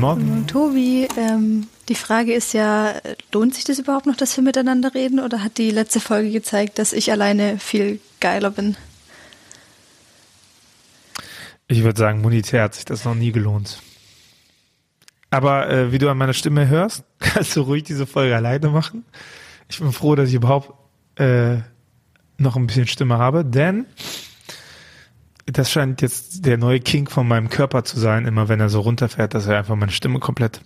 Guten Morgen. Tobi, ähm, die Frage ist ja, lohnt sich das überhaupt noch, dass wir miteinander reden oder hat die letzte Folge gezeigt, dass ich alleine viel geiler bin? Ich würde sagen, monetär hat sich das noch nie gelohnt. Aber äh, wie du an meiner Stimme hörst, kannst du ruhig diese Folge alleine machen. Ich bin froh, dass ich überhaupt äh, noch ein bisschen Stimme habe, denn das scheint jetzt der neue King von meinem Körper zu sein, immer wenn er so runterfährt, dass er einfach meine Stimme komplett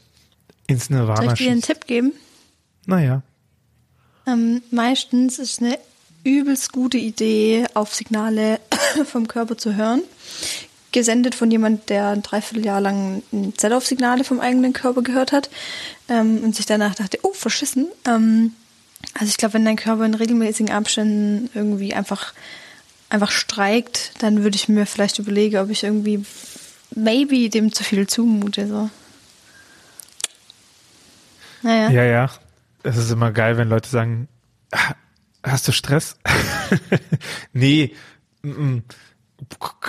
ins Nirvana Soll ich dir einen schießt. Tipp geben? Naja. Ähm, meistens ist eine übelst gute Idee, auf Signale vom Körper zu hören. Gesendet von jemand, der ein Dreivierteljahr lang ein Set auf Signale vom eigenen Körper gehört hat ähm, und sich danach dachte, oh, verschissen. Ähm, also ich glaube, wenn dein Körper in regelmäßigen Abständen irgendwie einfach, einfach streikt, dann würde ich mir vielleicht überlegen, ob ich irgendwie maybe dem zu viel zumute. So. Naja. Ja, ja. Es ist immer geil, wenn Leute sagen, "Ah, hast du Stress? nee. mm, mm.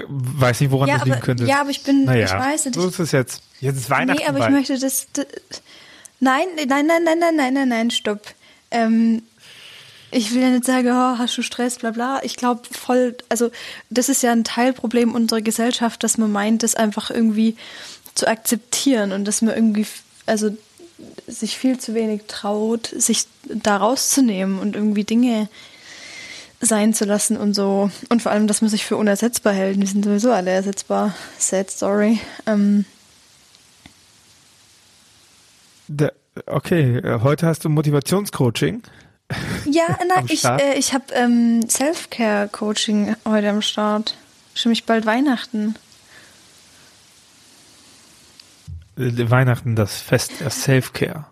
Weiß nicht, woran Ja, das liegen aber, könnte. ja, aber ich bin, naja, ich weiß nicht. So ist es jetzt. Jetzt ist Weihnachten Nee, aber ich bald. möchte das. d- Nein, nein, nein, nein, nein, nein, nein, nein, stopp. Ähm, ich will ja nicht sagen, oh, hast du Stress, bla bla. Ich glaube voll, also das ist ja ein Teilproblem unserer Gesellschaft, dass man meint, das einfach irgendwie zu akzeptieren und dass man irgendwie, also sich viel zu wenig traut, sich da rauszunehmen und irgendwie Dinge sein zu lassen und so. Und vor allem, dass man sich für unersetzbar hält. Wir sind sowieso alle ersetzbar. Sad story. Ähm, okay, heute hast du Motivationscoaching. Ja, na, ich, äh, ich habe ähm, Self-Care-Coaching heute am Start. Für mich bald Weihnachten. Äh, Weihnachten, das Fest der Self-Care.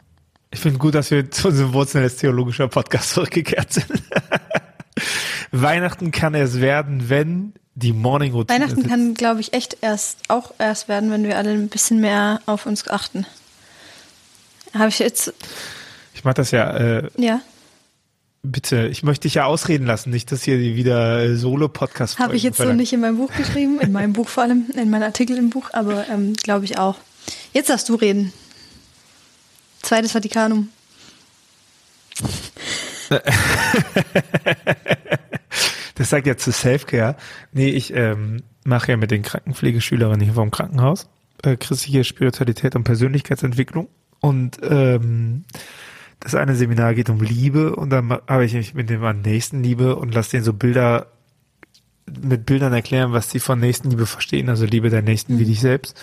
Ich finde gut, dass wir zu unserem Wurzeln als theologischer Podcast zurückgekehrt sind. Weihnachten kann es werden, wenn die Morning Routine Weihnachten sitzt. kann, glaube ich, echt erst auch erst werden, wenn wir alle ein bisschen mehr auf uns achten. Habe ich jetzt, Ich mache das ja, äh, ja, bitte, ich möchte dich ja ausreden lassen, nicht, dass hier wieder äh, Solo-Podcast habe ich jetzt so nicht in meinem Buch geschrieben, in meinem Buch vor allem, in meinem Artikel im Buch, aber ähm, glaube ich auch. Jetzt darfst du reden. Zweites Vatikanum. Das sagt ja zu Self-Care. Nee, ich ähm, mache ja mit den Krankenpflegeschülerinnen hier vom Krankenhaus äh, christliche Spiritualität und Persönlichkeitsentwicklung. Und ähm, das eine Seminar geht um Liebe und dann habe ich mich mit dem an Nächstenliebe und lasse denen so Bilder mit Bildern erklären, was sie von Nächstenliebe verstehen, also Liebe der Nächsten wie dich selbst.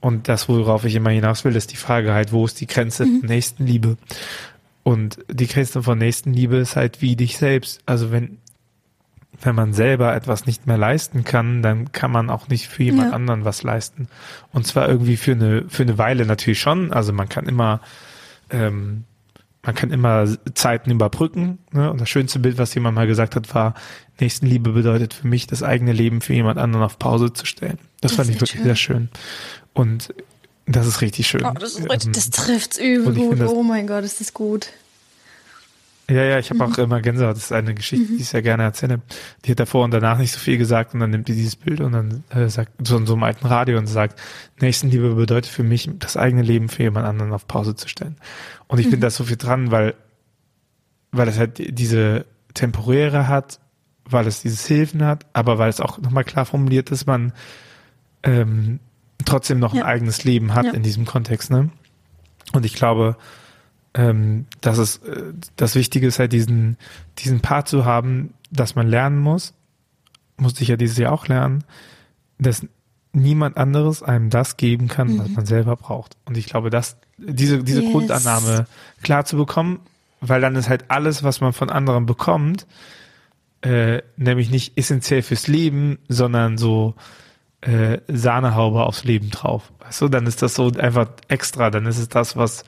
Und das, worauf ich immer hinaus will, ist die Frage halt, wo ist die Grenze von Nächstenliebe? Und die Grenze von Nächstenliebe ist halt wie dich selbst. Also wenn, wenn man selber etwas nicht mehr leisten kann, dann kann man auch nicht für jemand Ja. anderen was leisten. Und zwar irgendwie für eine, für eine Weile natürlich schon. Also man kann immer, ähm, man kann immer Zeiten überbrücken. Ne? Und das schönste Bild, was jemand mal gesagt hat, war, Nächstenliebe bedeutet für mich, das eigene Leben für jemand anderen auf Pause zu stellen. Das, Das fand ich wirklich schön. sehr schön. Und das ist richtig schön. Oh, das, ist richtig, das trifft's übel gut. finde das- Oh mein Gott, ist das gut. Ja, ja, ich habe Mhm. auch immer Gänsehaut. Das ist eine Geschichte, die ich sehr gerne erzähle. Die hat davor und danach nicht so viel gesagt und dann nimmt die dieses Bild und dann äh, sagt so in so einem alten Radio und sagt, Nächstenliebe bedeutet für mich, das eigene Leben für jemand anderen auf Pause zu stellen. Und ich Mhm. finde da so viel dran, weil weil es halt diese temporäre hat, weil es dieses Hilfen hat, aber weil es auch nochmal klar formuliert, dass man ähm, trotzdem noch Ja. ein eigenes Leben hat Ja. in diesem Kontext. Ne? Und ich glaube, ähm, dass es äh, das Wichtige ist halt diesen diesen Part zu haben, dass man lernen muss, musste ich ja dieses Jahr auch lernen, dass niemand anderes einem das geben kann, was man selber braucht. Und ich glaube, dass diese diese Yes. Grundannahme klar zu bekommen, weil dann ist halt alles, was man von anderen bekommt, äh, nämlich nicht essentiell fürs Leben, sondern so äh, Sahnehaube aufs Leben drauf. Weißt du, dann ist das so einfach extra, dann ist es das, was,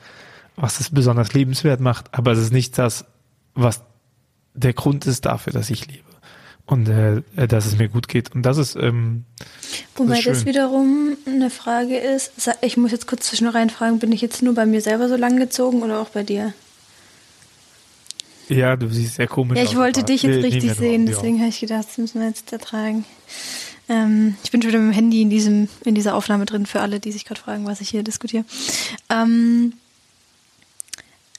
was es besonders lebenswert macht, aber es ist nicht das, was der Grund ist dafür, dass ich lebe. Und äh, dass es mir gut geht. Und das ist, ähm, Wobei ist das wiederum eine Frage ist. Ich muss jetzt kurz zwischen rein fragen, bin ich jetzt nur bei mir selber so lang gezogen oder auch bei dir? ja, du siehst sehr komisch Ja, aus. ich wollte dich jetzt richtig ja sehen, Audio. deswegen habe ich gedacht, das müssen wir jetzt ertragen. Ähm, ich bin schon wieder mit dem Handy in, diesem, in dieser Aufnahme drin, für alle, die sich gerade fragen, was ich hier diskutiere. Ähm,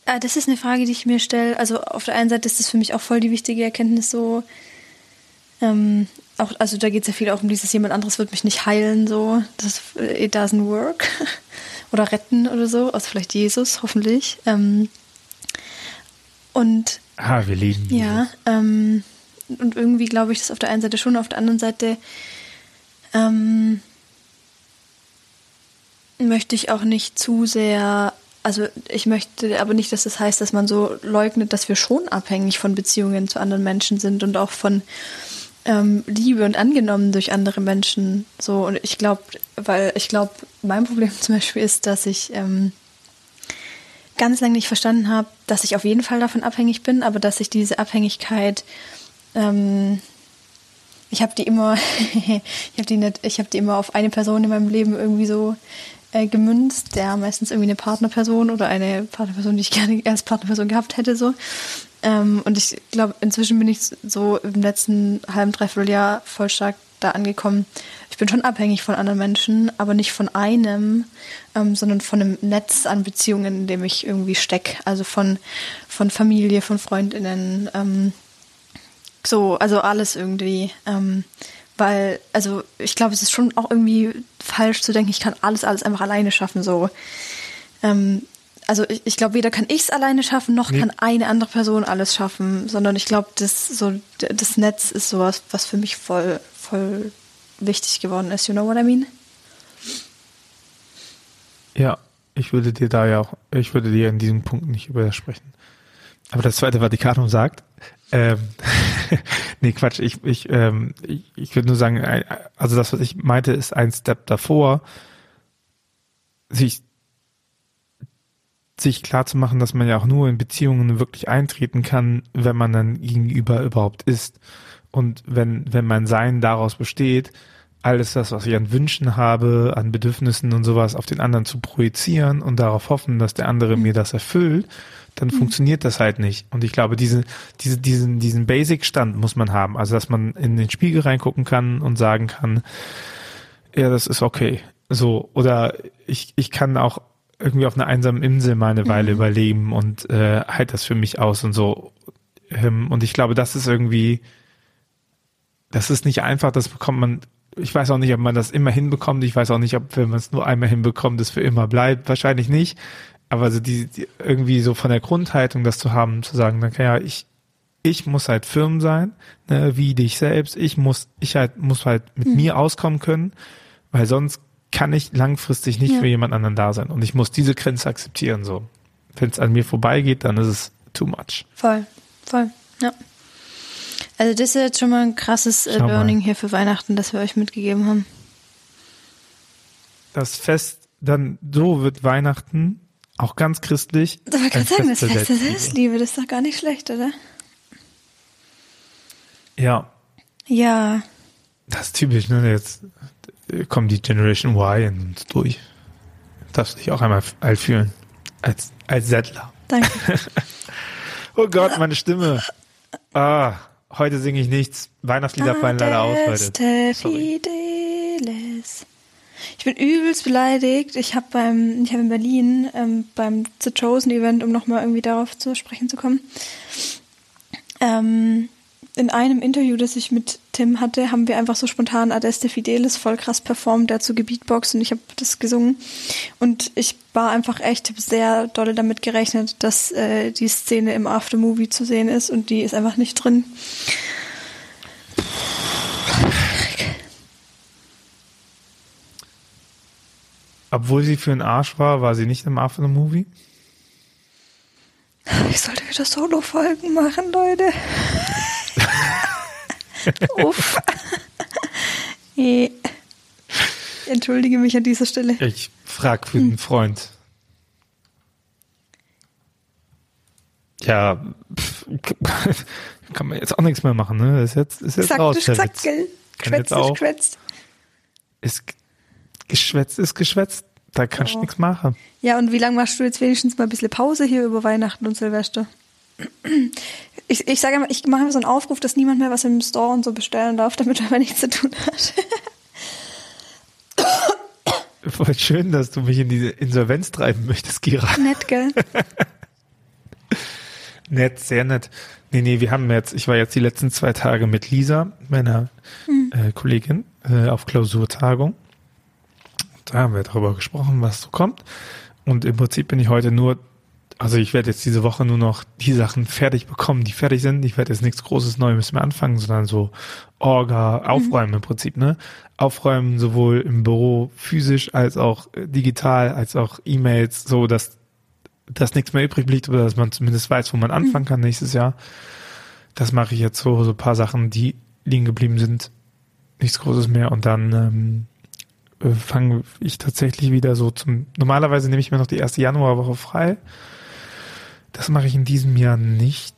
äh, das ist eine Frage, die ich mir stelle. Also auf der einen Seite ist das für mich auch voll die wichtige Erkenntnis so. Ähm, auch, also da geht es ja viel auch um dieses, jemand anderes wird mich nicht heilen, so. Das it doesn't work. oder retten oder so. Also vielleicht Jesus, hoffentlich. Ähm, und Ah, wir lieben ja, ähm, und irgendwie glaube ich das auf der einen Seite schon, auf der anderen Seite ähm, möchte ich auch nicht zu sehr, also ich möchte aber nicht, dass das heißt, dass man so leugnet, dass wir schon abhängig von Beziehungen zu anderen Menschen sind und auch von ähm, Liebe und angenommen durch andere Menschen. So und ich glaube, weil ich glaube, mein Problem zum Beispiel ist, dass ich ähm, ganz lange nicht verstanden habe, dass ich auf jeden Fall davon abhängig bin, aber dass ich diese Abhängigkeit ähm, ich habe die immer, ich habe die nicht, ich habe die immer auf eine Person in meinem Leben irgendwie so äh, gemünzt, der meistens irgendwie eine Partnerperson oder eine Partnerperson, die ich gerne als Partnerperson gehabt hätte, so. Ähm, und ich glaube, inzwischen bin ich so im letzten halben, dreiviertel Jahr voll stark da angekommen. Ich bin schon abhängig von anderen Menschen, aber nicht von einem, ähm, sondern von einem Netz an Beziehungen, in dem ich irgendwie stecke. Also von, von Familie, von Freundinnen, ähm, so, also alles irgendwie. Ähm, weil, also ich glaube, es ist schon auch irgendwie falsch zu denken, ich kann alles, alles einfach alleine schaffen. So. Ähm, also ich, ich glaube, weder kann ich es alleine schaffen, noch Nee. kann eine andere Person alles schaffen, sondern ich glaube, das so das Netz ist sowas, was für mich voll, voll wichtig geworden ist. You know what I mean? Ja, ich würde dir da ja auch, ich würde dir in diesem Punkt nicht widersprechen. Aber das zweite Vatikanum sagt, ähm, nee, Quatsch, ich, ich, ähm, ich, ich würde nur sagen, also das, was ich meinte, ist ein Step davor, sich, sich klar zu machen, dass man ja auch nur in Beziehungen wirklich eintreten kann, wenn man dann gegenüber überhaupt ist. Und wenn, wenn mein Sein daraus besteht, alles das, was ich an Wünschen habe, an Bedürfnissen und sowas auf den anderen zu projizieren und darauf hoffen, dass der andere mir das erfüllt, dann funktioniert das halt nicht. Und ich glaube, diese, diese, diesen, diesen Basic-Stand muss man haben. Also, dass man in den Spiegel reingucken kann und sagen kann, ja, das ist okay. So, oder ich, ich kann auch irgendwie auf einer einsamen Insel mal eine Weile überleben und äh, halt das für mich aus und so. Ähm, und ich glaube, das ist irgendwie, das ist nicht einfach, das bekommt man, ich weiß auch nicht, ob man das immer hinbekommt, ich weiß auch nicht, ob wenn man es nur einmal hinbekommt, es für immer bleibt, wahrscheinlich nicht. Aber so die, die irgendwie so von der Grundhaltung, das zu haben, zu sagen, na ja, ich, ich muss halt firm sein, ne, wie dich selbst, ich muss, ich halt, muss halt mit mir auskommen können, weil sonst kann ich langfristig nicht Ja. für jemand anderen da sein. Und ich muss diese Grenze akzeptieren, so. Wenn es an mir vorbeigeht, dann ist es too much. Voll, voll, ja. Also das ist jetzt schon mal ein krasses äh. Learning hier für Weihnachten, das wir euch mitgegeben haben. Das Fest, dann, so wird Weihnachten auch ganz christlich. Ich kann ein sagen, das Fest der Selbstliebe. Das ist doch gar nicht schlecht, oder? Ja, Ja, das ist typisch, ne? Jetzt kommt die Generation Y in uns durch. Darfst dich auch einmal alt fühlen. Als, als Settler. danke. Oh Gott, meine Stimme. Ah, heute singe ich nichts. Weihnachtslieder fallen leider aus heute. Sorry. Ich bin übelst beleidigt. Ich habe beim, ich habe in Berlin ähm, beim The Chosen Event, um nochmal irgendwie darauf zu sprechen zu kommen, ähm, in einem Interview, das ich mit Tim hatte, haben wir einfach so spontan Adeste Fidelis voll krass performt, dazu gebeatboxt und ich habe das gesungen. Und ich war einfach echt, sehr doll damit gerechnet, dass äh, die Szene im Aftermovie zu sehen ist und die ist einfach nicht drin. Obwohl sie für einen Arsch war, war sie nicht im After-Movie. Ich sollte wieder Solo-Folgen machen, Leute. Uff. Nee. Entschuldige mich an dieser Stelle. Ich frag für einen Freund. Ja, pff, kann man jetzt auch nichts mehr machen, ne? Ist jetzt, ist jetzt Zack, raus, zack, Witz. gell? Kann jetzt Geschwätzt ist auch. geschwätzt. Ist geschwätzt, ist geschwätzt. Da kannst du Oh. nichts machen. Ja, und wie lange machst du jetzt wenigstens mal ein bisschen Pause hier über Weihnachten und Silvester? Ich, ich sage immer, ich mache immer so einen Aufruf, dass niemand mehr was im Store und so bestellen darf, damit er aber nichts zu tun hat. voll schön, dass du mich in diese Insolvenz treiben möchtest, Kira. Nett, gell? nett, sehr nett. Nee, nee, wir haben jetzt, ich war jetzt die letzten zwei Tage mit Lisa, meiner hm. äh, Kollegin, äh, auf Klausurtagung. Da haben wir darüber gesprochen, was so kommt. Und im Prinzip bin ich heute nur, also ich werde jetzt diese Woche nur noch die Sachen fertig bekommen, die fertig sind. Ich werde jetzt nichts Großes Neues mehr anfangen, sondern so Orga, Aufräumen mhm. im Prinzip, ne? Aufräumen sowohl im Büro physisch als auch äh, digital, als auch E-Mails, so dass, dass nichts mehr übrig blieb oder dass man zumindest weiß, wo man anfangen mhm. kann nächstes Jahr. Das mache ich jetzt so, so paar Sachen, die liegen geblieben sind. Nichts Großes mehr und dann ähm, äh, fange ich tatsächlich wieder so zum. Normalerweise nehme ich mir noch die erste Januarwoche frei. Das mache ich in diesem Jahr nicht,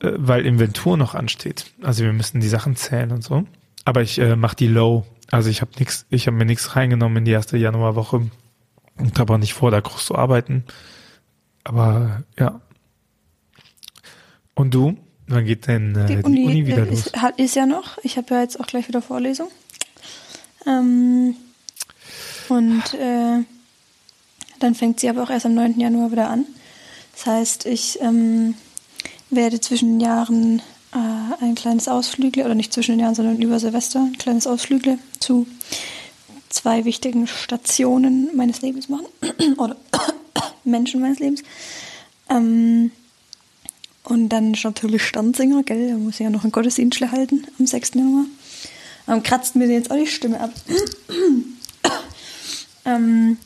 äh, weil Inventur noch ansteht. Also wir müssen die Sachen zählen und so. Aber ich äh, mache die low. Also ich habe nichts, ich habe mir nichts reingenommen in die erste Januarwoche und habe auch nicht vor, da groß zu arbeiten. Aber ja. Und du? Wann geht denn äh, die, Uni, die Uni wieder ist, los? Ist ja noch. Ich habe ja jetzt auch gleich wieder Vorlesung. Ähm, und äh, dann fängt sie aber auch erst am 9. Januar wieder an. Das heißt, ich ähm, werde zwischen den Jahren äh, ein kleines Ausflügle, oder nicht zwischen den Jahren, sondern über Silvester, ein kleines Ausflügle zu zwei wichtigen Stationen meines Lebens machen. oder Menschen meines Lebens. Ähm, und dann ist natürlich Standsinger, gell? Da muss ich ja noch einen Gottesdienst halten am 6. Januar. Ähm, kratzt mir jetzt auch die Stimme ab. ähm,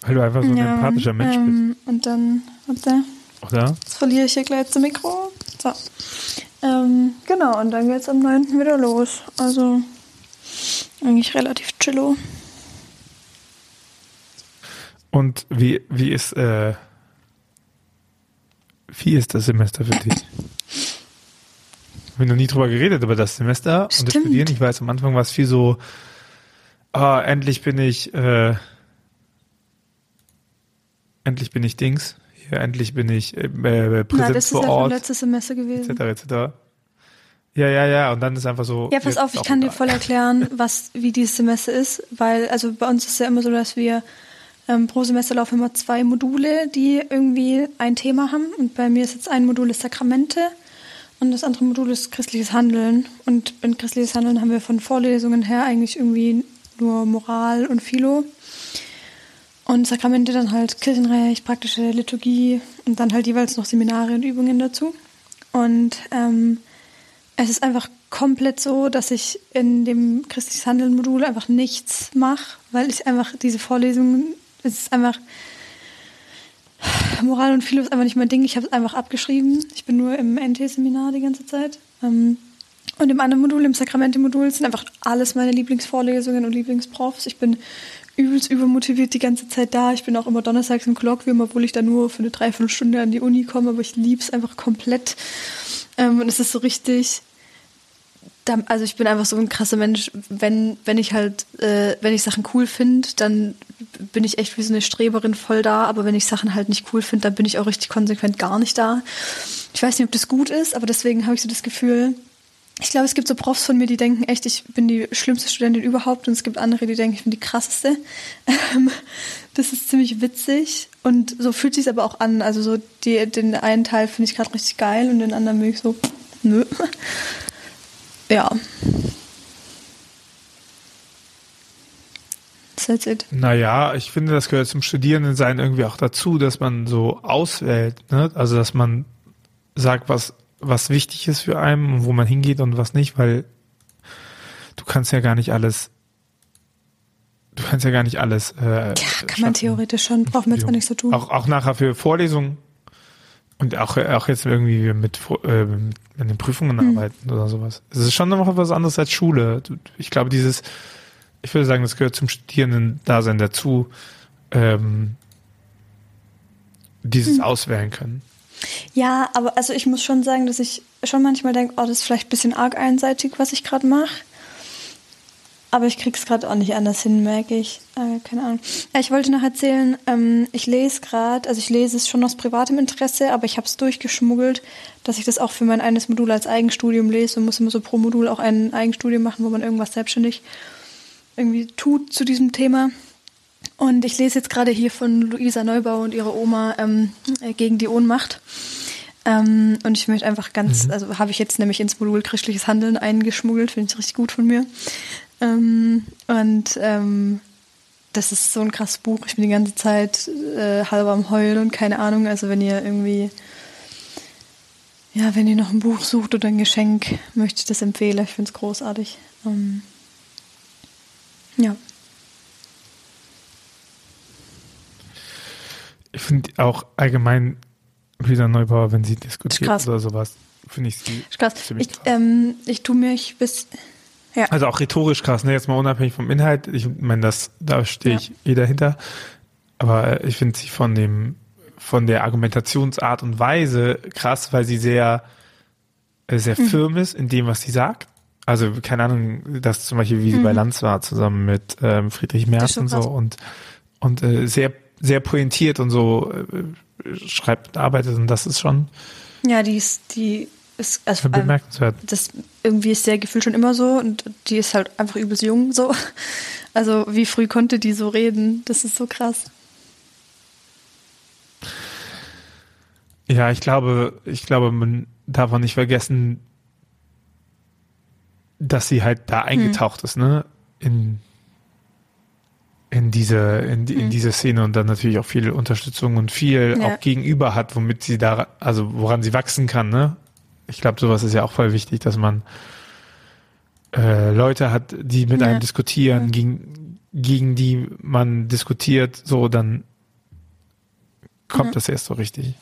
Weil du einfach so ein ja, empathischer Mensch ähm, bist. Und dann, warte. Oder? Jetzt verliere ich hier gleich das Mikro. So. Ähm, genau, und dann geht es am 9. wieder los. Also eigentlich relativ chillo. Und wie, wie ist, äh, wie ist das Semester für dich? habe noch nie drüber geredet über das Semester Stimmt. und das Studieren. Ich weiß, am Anfang war es viel so, ah, endlich bin ich, äh, endlich bin ich Dings. Hier, endlich bin ich äh, äh Präsenz Na, das vor ist Ort. letztes Semester gewesen. Etc., etc. Ja, ja, ja. Und dann ist einfach so. Ja, pass auf, ich kann dir voll erklären, was, wie dieses Semester ist, weil, also bei uns ist es ja immer so, dass wir ähm, pro Semester laufen immer zwei Module, die irgendwie ein Thema haben. Und bei mir ist jetzt ein Modul ist Sakramente und das andere Modul ist christliches Handeln. Und in christliches Handeln haben wir von Vorlesungen her eigentlich irgendwie nur Moral und Philo. Und Sakramente dann halt Kirchenrecht, praktische Liturgie und dann halt jeweils noch Seminare und Übungen dazu. Und ähm, es ist einfach komplett so, dass ich in dem christliches Handeln Modul einfach nichts mache, weil ich einfach diese Vorlesungen, es ist einfach Moral und Philo ist einfach nicht mein Ding. Ich habe es einfach abgeschrieben. Ich bin nur im NT-Seminar die ganze Zeit. Ähm, und im anderen Modul, im Sakramente-Modul, sind einfach alles meine Lieblingsvorlesungen und Lieblingsprofs. Ich bin übelst übermotiviert die ganze Zeit da. Ich bin auch immer donnerstags im Kolloquium, obwohl ich da nur für eine Dreiviertelstunde an die Uni komme, aber ich liebe es einfach komplett. Ähm, und es ist so richtig, also ich bin einfach so ein krasser Mensch, wenn, wenn ich halt, äh, wenn ich Sachen cool finde, dann bin ich echt wie so eine Streberin voll da, aber wenn ich Sachen halt nicht cool finde, dann bin ich auch richtig konsequent gar nicht da. Ich weiß nicht, ob das gut ist, aber deswegen habe ich so das Gefühl, ich glaube, es gibt so Profs von mir, die denken echt, ich bin die schlimmste Studentin überhaupt und es gibt andere, die denken, ich bin die krasseste. Ähm, das ist ziemlich witzig und so fühlt sich aber auch an. Also so die, den einen Teil finde ich gerade richtig geil und den anderen möge ich so, nö. Ja. That's it. Naja, ich finde, das gehört zum Studierendensein irgendwie auch dazu, dass man so auswählt, ne? Also dass man sagt, was, was wichtig ist für einen und wo man hingeht und was nicht, weil du kannst ja gar nicht alles du kannst ja gar nicht alles. Äh, ja, kann man theoretisch schon, brauchen wir jetzt auch nicht so tun. Auch, auch nachher für Vorlesungen und auch, auch jetzt irgendwie mit, äh, mit den Prüfungen hm. arbeiten oder sowas. Es ist schon noch was anderes als Schule. Ich glaube, dieses, ich würde sagen, das gehört zum Studierenden-Dasein dazu, ähm, dieses hm. auswählen können. Ja, aber also ich muss schon sagen, dass ich schon manchmal denke, oh, das ist vielleicht ein bisschen arg einseitig, was ich gerade mache. Aber ich krieg's gerade auch nicht anders hin, merke ich. Äh, keine Ahnung. Ja, ich wollte noch erzählen, ähm, ich lese gerade, also ich lese es schon aus privatem Interesse, aber ich habe es durchgeschmuggelt, dass ich das auch für mein eines Modul als Eigenstudium lese und muss immer so pro Modul auch ein Eigenstudium machen, wo man irgendwas selbstständig irgendwie tut zu diesem Thema. Und ich lese jetzt gerade hier von Luisa Neubauer und ihrer Oma ähm, äh, gegen die Ohnmacht. Ähm, und ich möchte einfach ganz, mhm. also habe ich jetzt nämlich ins Modul christliches Handeln eingeschmuggelt, finde ich richtig gut von mir. Ähm, und ähm, das ist so ein krasses Buch. Ich bin die ganze Zeit äh, halber am Heulen und keine Ahnung. Also wenn ihr irgendwie, ja, wenn ihr noch ein Buch sucht oder ein Geschenk, möchte ich das empfehlen. Ich finde es großartig. Ähm, ja. Ich finde auch allgemein Lisa Neubauer, wenn sie diskutiert oder sowas, finde ich sie ziemlich krass. Ich, ähm, ich tue mich bis ja. Also auch rhetorisch krass, ne? Jetzt mal unabhängig vom Inhalt. Ich meine, das, da stehe ich ja. eh dahinter. Aber ich finde sie von dem, von der Argumentationsart und Weise krass, weil sie sehr, äh, sehr mhm. firm ist in dem, was sie sagt. Also, keine Ahnung, das zum Beispiel, wie sie mhm. bei Lanz war, zusammen mit ähm, Friedrich Merz und so und, und äh, sehr, sehr pointiert und so äh, schreibt, arbeitet und das ist schon. Ja, die ist, die ist also, bemerkenswert. Das irgendwie ist der Gefühl schon immer so und die ist halt einfach übelst jung so. Also wie früh konnte die so reden? Das ist so krass. Ja, ich glaube, ich glaube, man darf auch nicht vergessen, dass sie halt da hm. eingetaucht hm. ist, ne? In, in diese, in, in hm. diese Szene und dann natürlich auch viel Unterstützung und viel ja. auch gegenüber hat, womit sie da, also woran sie wachsen kann, ne? Ich glaube, sowas ist ja auch voll wichtig, dass man äh, Leute hat, die mit ja. einem diskutieren, ja. gegen, gegen die man diskutiert, so, dann kommt mhm. das erst so richtig.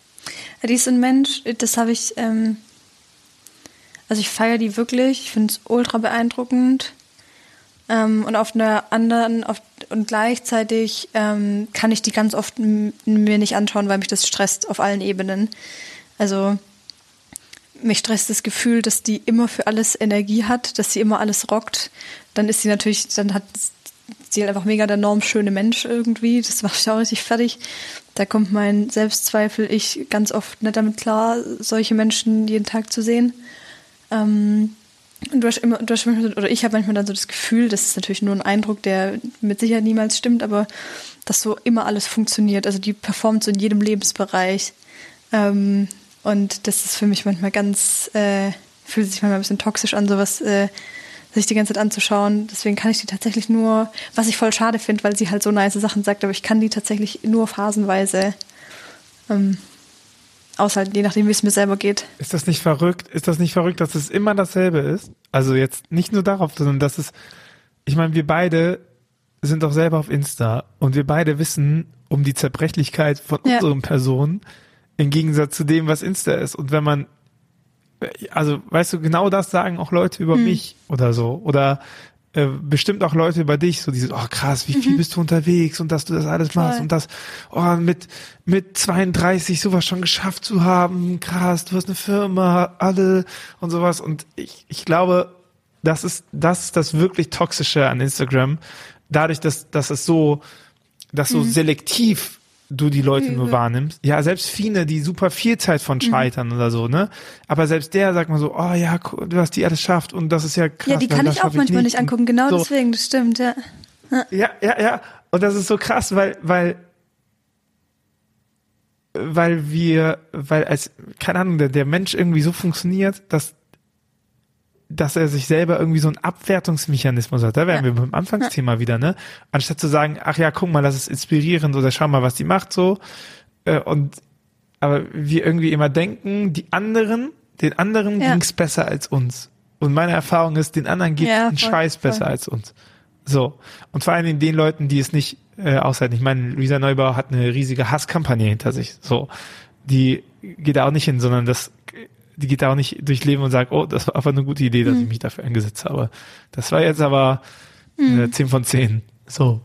Ja, die ist ein Mensch, das habe ich, ähm, also ich feiere die wirklich, ich finde es ultra beeindruckend. Ähm, und auf einer anderen, auf, und gleichzeitig ähm, kann ich die ganz oft mir nicht anschauen, weil mich das stresst auf allen Ebenen. Also mich stresst das Gefühl, dass die immer für alles Energie hat, dass sie immer alles rockt. Dann ist sie natürlich, dann hat sie halt einfach mega der normschöne Mensch irgendwie. Das macht mich auch richtig fertig. Da kommt mein Selbstzweifel, ich ganz oft nicht damit klar, solche Menschen jeden Tag zu sehen. Ähm, und du hast immer, du hast manchmal, oder ich habe manchmal dann so das Gefühl, das ist natürlich nur ein Eindruck, der mit Sicherheit niemals stimmt, aber dass so immer alles funktioniert. Also die performt so in jedem Lebensbereich. Ähm, und das ist für mich manchmal ganz, äh, fühlt sich manchmal ein bisschen toxisch an, sowas äh, sich die ganze Zeit anzuschauen. Deswegen kann ich die tatsächlich nur, was ich voll schade finde, weil sie halt so nice Sachen sagt, aber ich kann die tatsächlich nur phasenweise ähm, aushalten, je nachdem, wie es mir selber geht. Ist das nicht verrückt? Ist das nicht verrückt, dass es immer dasselbe ist? Also jetzt nicht nur darauf, sondern dass es, ich meine, wir beide sind doch selber auf Insta und wir beide wissen um die Zerbrechlichkeit von ja. unseren Personen im Gegensatz zu dem, was Insta ist. Und wenn man, also weißt du, genau das sagen auch Leute über mhm. mich oder so. Oder äh, bestimmt auch Leute über dich, so dieses, oh krass, wie viel mhm. bist du unterwegs und dass du das alles machst Voll. und das, oh, mit, mit 32 sowas schon geschafft zu haben, krass, du hast eine Firma, alle und sowas. Und ich, ich glaube, das ist, das ist das wirklich Toxische an Instagram. Dadurch, dass, dass es so, dass so mhm. selektiv du die Leute nur wahrnimmst. Ja, selbst Fine, die super viel Zeit von mhm. Scheitern mhm. oder so, ne? Aber selbst der sagt mal so, oh ja, du hast die alles schafft und das ist ja krass. Ja, die kann ich auch manchmal nicht angucken, genau so. deswegen, das stimmt, ja. ja. Ja, ja, ja. Und das ist so krass, weil, weil, weil wir, weil als, keine Ahnung, der, der Mensch irgendwie so funktioniert, dass dass er sich selber irgendwie so ein Abwertungsmechanismus hat. Da wären ja. wir beim Anfangsthema ja. wieder, ne? Anstatt zu sagen, ach ja, guck mal, das ist inspirierend oder schau mal, was die macht so. Äh, und aber wir irgendwie immer denken, die anderen, den anderen ja. ging's besser als uns. Und meine Erfahrung ist, den anderen geht's ja, einen Scheiß voll. besser als uns. So. Und vor allem den Leuten, die es nicht äh, aushalten. Ich meine, Luisa Neubauer hat eine riesige Hasskampagne hinter sich. So. Die geht da auch nicht hin, sondern das die geht da auch nicht durch Leben und sagt, oh, das war einfach eine gute Idee, dass mhm. ich mich dafür eingesetzt habe. Das war jetzt aber äh, 10 von 10. So.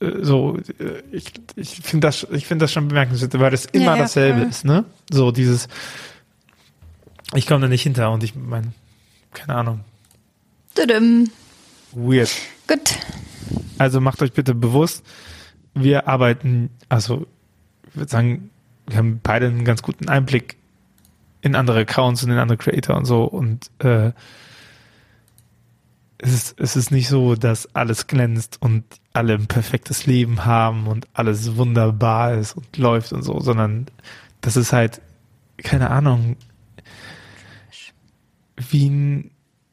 So, äh, ich, ich finde das, ich finde das schon bemerkenswert, weil das immer ja, ja, dasselbe ja. ist, ne? So dieses, ich komme da nicht hinter und ich meine, keine Ahnung. Tudum. Weird. Gut. Also macht euch bitte bewusst, wir arbeiten, also ich würde sagen, wir haben beide einen ganz guten Einblick in andere Accounts und in andere Creator und so. Und äh, es ist, es ist nicht so, dass alles glänzt und alle ein perfektes Leben haben und alles wunderbar ist und läuft und so, sondern das ist halt, keine Ahnung, wie ein,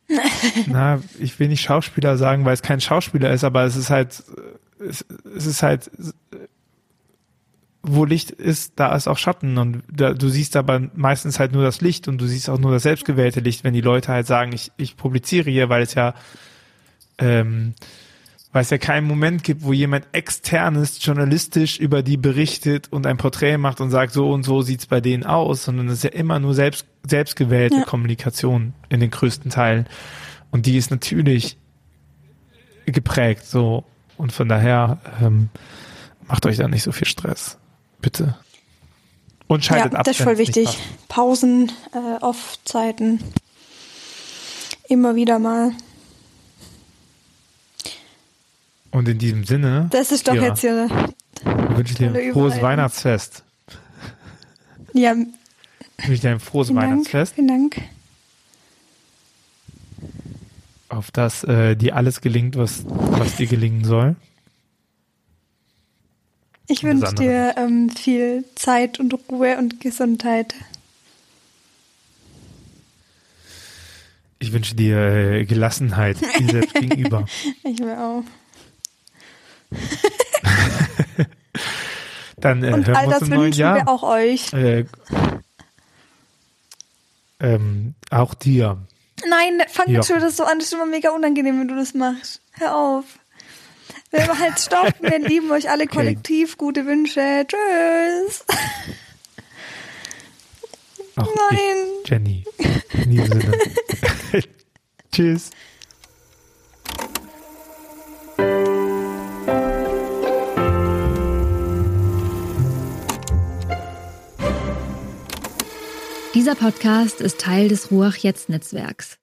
na, ich will nicht Schauspieler sagen, weil es kein Schauspieler ist, aber es ist halt, es, es ist halt, wo Licht ist, da ist auch Schatten und da, du siehst aber meistens halt nur das Licht und du siehst auch nur das selbstgewählte Licht, wenn die Leute halt sagen, ich, ich publiziere hier, weil es ja, ähm, weil es ja keinen Moment gibt, wo jemand externes journalistisch über die berichtet und ein Porträt macht und sagt, so und so sieht's bei denen aus, sondern es ist ja immer nur selbst, selbstgewählte ja. Kommunikation in den größten Teilen. Und die ist natürlich geprägt, so. Und von daher, ähm, macht euch da nicht so viel Stress. Bitte. Und schaltet ja, ab. Das ist voll wichtig. Pausen, äh, Off-Zeiten. Immer wieder mal. Und in diesem Sinne. Das ist doch ja, jetzt hier. Wünsche ich dir ein frohes Weihnachtsfest. Ja. Wünsche ich dir ein frohes vielen Weihnachtsfest. Dank, vielen Dank. Auf das äh, dir alles gelingt, was, was dir gelingen soll. Ich wünsche dir ähm, viel Zeit und Ruhe und Gesundheit. Ich wünsche dir äh, Gelassenheit dir selbst gegenüber. Ich will auch. Dann äh, und hören all wir uns das im neuen wünschen Jahr. wir auch euch. Äh, ähm, auch dir. Nein, fang Ja. schon das so an. Das ist immer mega unangenehm, wenn du das machst. Hör auf. Wir machen halt Stopp. Wir lieben euch alle kollektiv. Gute Wünsche. Tschüss. Auch Nein. Ich, Jenny. In diesem Sinne. Tschüss. Dieser Podcast ist Teil des Ruach Jetzt Netzwerks.